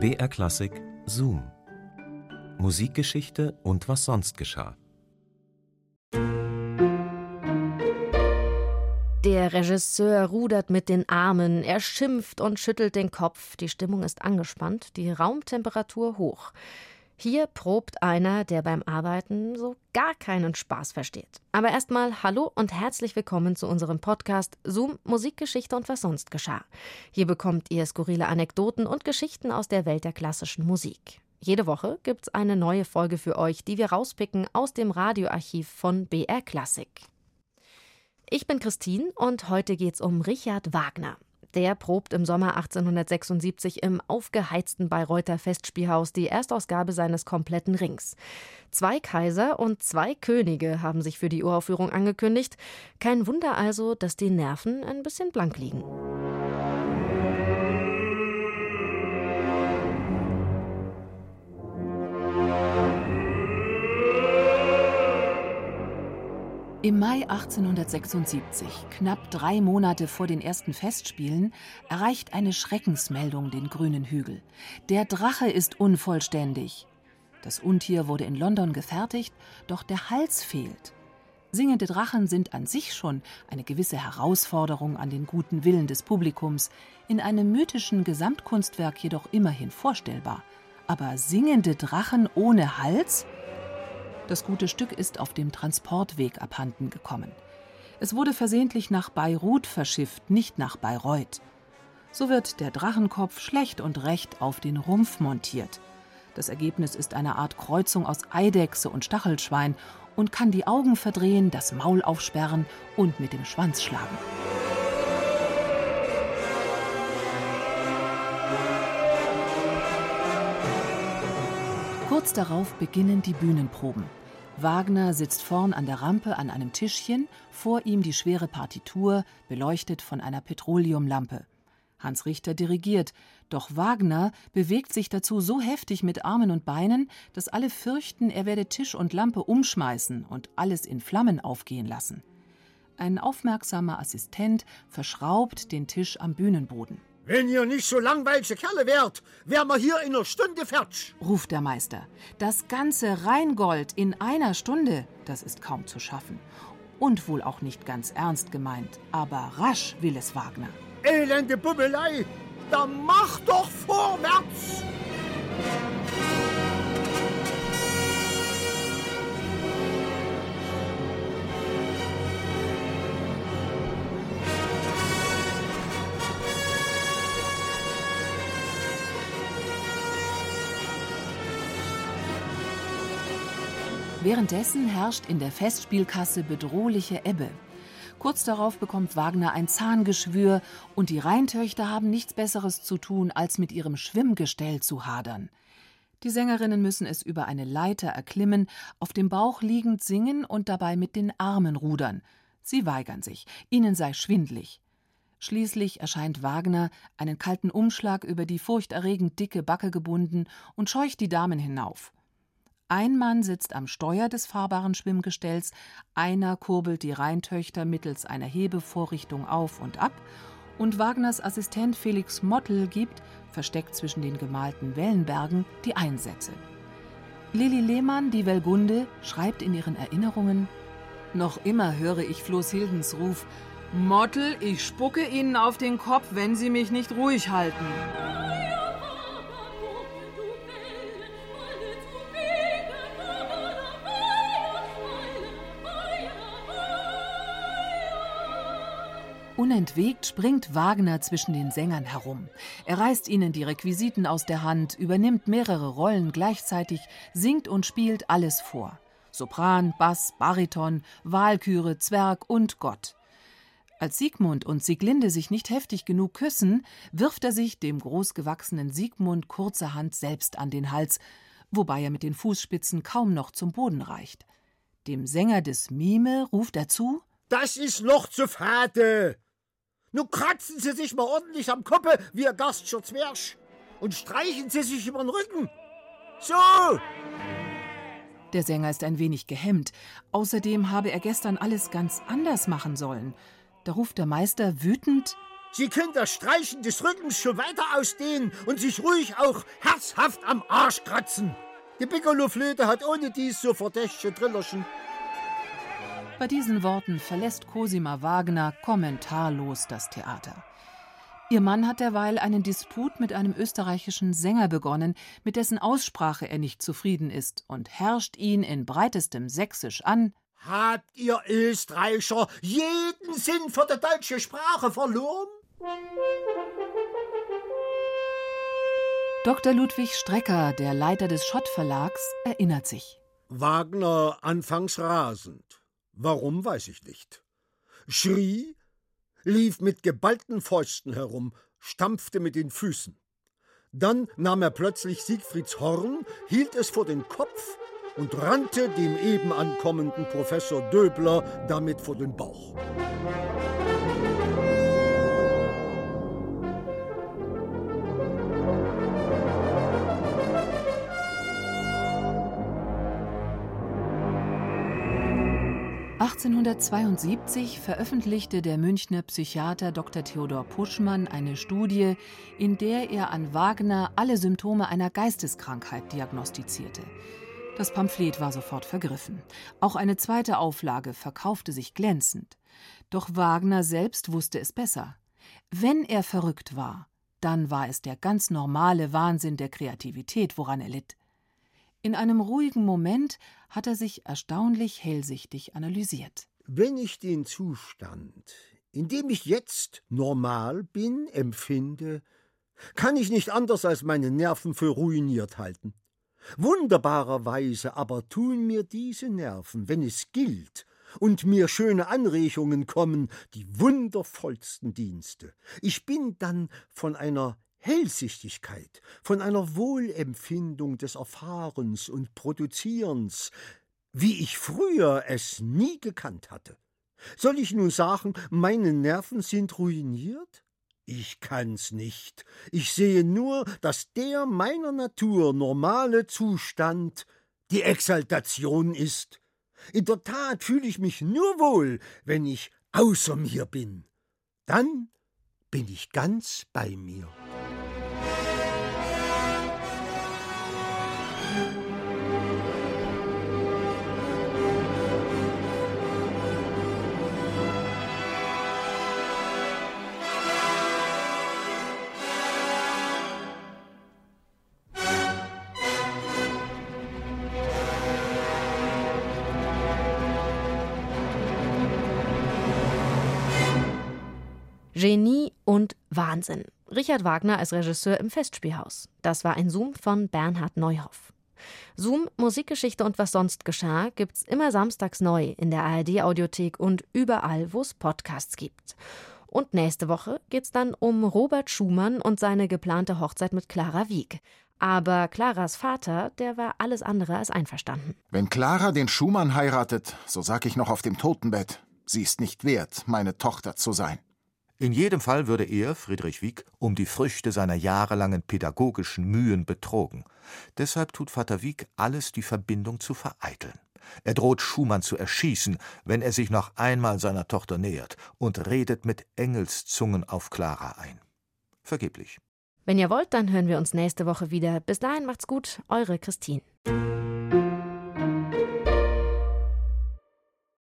BR Klassik Zoom. Musikgeschichte und was sonst geschah. Der Regisseur rudert mit den Armen, er schimpft und schüttelt den Kopf, die Stimmung ist angespannt, die Raumtemperatur hoch. Hier probt einer, der beim Arbeiten so gar keinen Spaß versteht. Aber erstmal hallo und herzlich willkommen zu unserem Podcast Zoom Musikgeschichte und was sonst geschah. Hier bekommt ihr skurrile Anekdoten und Geschichten aus der Welt der klassischen Musik. Jede Woche gibt's eine neue Folge für euch, die wir rauspicken aus dem Radioarchiv von BR Classic. Ich bin Christine und heute geht's um Richard Wagner. Der probt im Sommer 1876 im aufgeheizten Bayreuther Festspielhaus die Erstausgabe seines kompletten Rings. Zwei Kaiser und zwei Könige haben sich für die Uraufführung angekündigt. Kein Wunder also, dass die Nerven ein bisschen blank liegen. Im Mai 1876, knapp drei Monate vor den ersten Festspielen, erreicht eine Schreckensmeldung den grünen Hügel. Der Drache ist unvollständig. Das Untier wurde in London gefertigt, doch der Hals fehlt. Singende Drachen sind an sich schon eine gewisse Herausforderung an den guten Willen des Publikums, in einem mythischen Gesamtkunstwerk jedoch immerhin vorstellbar. Aber singende Drachen ohne Hals? Das gute Stück ist auf dem Transportweg abhanden gekommen. Es wurde versehentlich nach Beirut verschifft, nicht nach Bayreuth. So wird der Drachenkopf schlecht und recht auf den Rumpf montiert. Das Ergebnis ist eine Art Kreuzung aus Eidechse und Stachelschwein und kann die Augen verdrehen, das Maul aufsperren und mit dem Schwanz schlagen. Kurz darauf beginnen die Bühnenproben. Wagner sitzt vorn an der Rampe an einem Tischchen, vor ihm die schwere Partitur, beleuchtet von einer Petroleumlampe. Hans Richter dirigiert, doch Wagner bewegt sich dazu so heftig mit Armen und Beinen, dass alle fürchten, er werde Tisch und Lampe umschmeißen und alles in Flammen aufgehen lassen. Ein aufmerksamer Assistent verschraubt den Tisch am Bühnenboden. Wenn ihr nicht so langweilige Kerle wärt, wären wir hier in einer Stunde fertig, ruft der Meister. Das ganze Rheingold in einer Stunde, das ist kaum zu schaffen. Und wohl auch nicht ganz ernst gemeint, aber rasch will es Wagner. Elende Bubbelei, da mach doch vorwärts! Währenddessen herrscht in der Festspielkasse bedrohliche Ebbe. Kurz darauf bekommt Wagner ein Zahngeschwür und die Rheintöchter haben nichts Besseres zu tun, als mit ihrem Schwimmgestell zu hadern. Die Sängerinnen müssen es über eine Leiter erklimmen, auf dem Bauch liegend singen und dabei mit den Armen rudern. Sie weigern sich, ihnen sei schwindlig. Schließlich erscheint Wagner, einen kalten Umschlag über die furchterregend dicke Backe gebunden, und scheucht die Damen hinauf. Ein Mann sitzt am Steuer des fahrbaren Schwimmgestells, einer kurbelt die Rheintöchter mittels einer Hebevorrichtung auf und ab, und Wagners Assistent Felix Mottl gibt, versteckt zwischen den gemalten Wellenbergen, die Einsätze. Lilli Lehmann, die Welgunde, schreibt in ihren Erinnerungen: Noch immer höre ich Floß Hildens Ruf: Mottl, ich spucke Ihnen auf den Kopf, wenn Sie mich nicht ruhig halten. Unentwegt springt Wagner zwischen den Sängern herum. Er reißt ihnen die Requisiten aus der Hand, übernimmt mehrere Rollen gleichzeitig, singt und spielt alles vor. Sopran, Bass, Bariton, Walküre, Zwerg und Gott. Als Siegmund und Sieglinde sich nicht heftig genug küssen, wirft er sich dem großgewachsenen Siegmund kurzerhand selbst an den Hals, wobei er mit den Fußspitzen kaum noch zum Boden reicht. Dem Sänger des Mime ruft er zu: Das ist noch zu fade! Nun kratzen Sie sich mal ordentlich am Kopf wie ein Gastscher Zwerg und streichen Sie sich über den Rücken. So! Der Sänger ist ein wenig gehemmt. Außerdem habe er gestern alles ganz anders machen sollen. Da ruft der Meister wütend: Sie können das Streichen des Rückens schon weiter ausdehnen und sich ruhig auch herzhaft am Arsch kratzen. Die Piccolo-Flöte hat ohne dies so verdächtige Trillerchen. Bei diesen Worten verlässt Cosima Wagner kommentarlos das Theater. Ihr Mann hat derweil einen Disput mit einem österreichischen Sänger begonnen, mit dessen Aussprache er nicht zufrieden ist und herrscht ihn in breitestem Sächsisch an. Habt ihr Österreicher jeden Sinn für die deutsche Sprache verloren? Dr. Ludwig Strecker, der Leiter des Schott Verlags, erinnert sich. Wagner anfangs rasend. Warum weiß ich nicht. Schrie, lief mit geballten Fäusten herum, stampfte mit den Füßen. Dann nahm er plötzlich Siegfrieds Horn, hielt es vor den Kopf und rannte dem eben ankommenden Professor Döbler damit vor den Bauch. 1872 veröffentlichte der Münchner Psychiater Dr. Theodor Puschmann eine Studie, in der er an Wagner alle Symptome einer Geisteskrankheit diagnostizierte. Das Pamphlet war sofort vergriffen. Auch eine zweite Auflage verkaufte sich glänzend. Doch Wagner selbst wusste es besser. Wenn er verrückt war, dann war es der ganz normale Wahnsinn der Kreativität, woran er litt. In einem ruhigen Moment hat er sich erstaunlich hellsichtig analysiert. Wenn ich den Zustand, in dem ich jetzt normal bin, empfinde, kann ich nicht anders als meine Nerven für ruiniert halten. Wunderbarerweise aber tun mir diese Nerven, wenn es gilt, und mir schöne Anregungen kommen, die wundervollsten Dienste. Ich bin dann von einer Hellsichtigkeit, von einer Wohlempfindung des Erfahrens und Produzierens, wie ich früher es nie gekannt hatte. Soll ich nun sagen, meine Nerven sind ruiniert? Ich kann's nicht. Ich sehe nur, dass der meiner Natur normale Zustand die Exaltation ist. In der Tat fühle ich mich nur wohl, wenn ich außer mir bin. Dann bin ich ganz bei mir. Genie und Wahnsinn. Richard Wagner als Regisseur im Festspielhaus. Das war ein Zoom von Bernhard Neuhoff. Zoom, Musikgeschichte und was sonst geschah, gibt's immer samstags neu in der ARD-Audiothek und überall, wo es Podcasts gibt. Und nächste Woche geht's dann um Robert Schumann und seine geplante Hochzeit mit Clara Wieck. Aber Claras Vater, der war alles andere als einverstanden. Wenn Clara den Schumann heiratet, so sag ich noch auf dem Totenbett, sie ist nicht wert, meine Tochter zu sein. In jedem Fall würde er, Friedrich Wieck, um die Früchte seiner jahrelangen pädagogischen Mühen betrogen. Deshalb tut Vater Wieck alles, die Verbindung zu vereiteln. Er droht Schumann zu erschießen, wenn er sich noch einmal seiner Tochter nähert und redet mit Engelszungen auf Clara ein. Vergeblich. Wenn ihr wollt, dann hören wir uns nächste Woche wieder. Bis dahin macht's gut, eure Christine.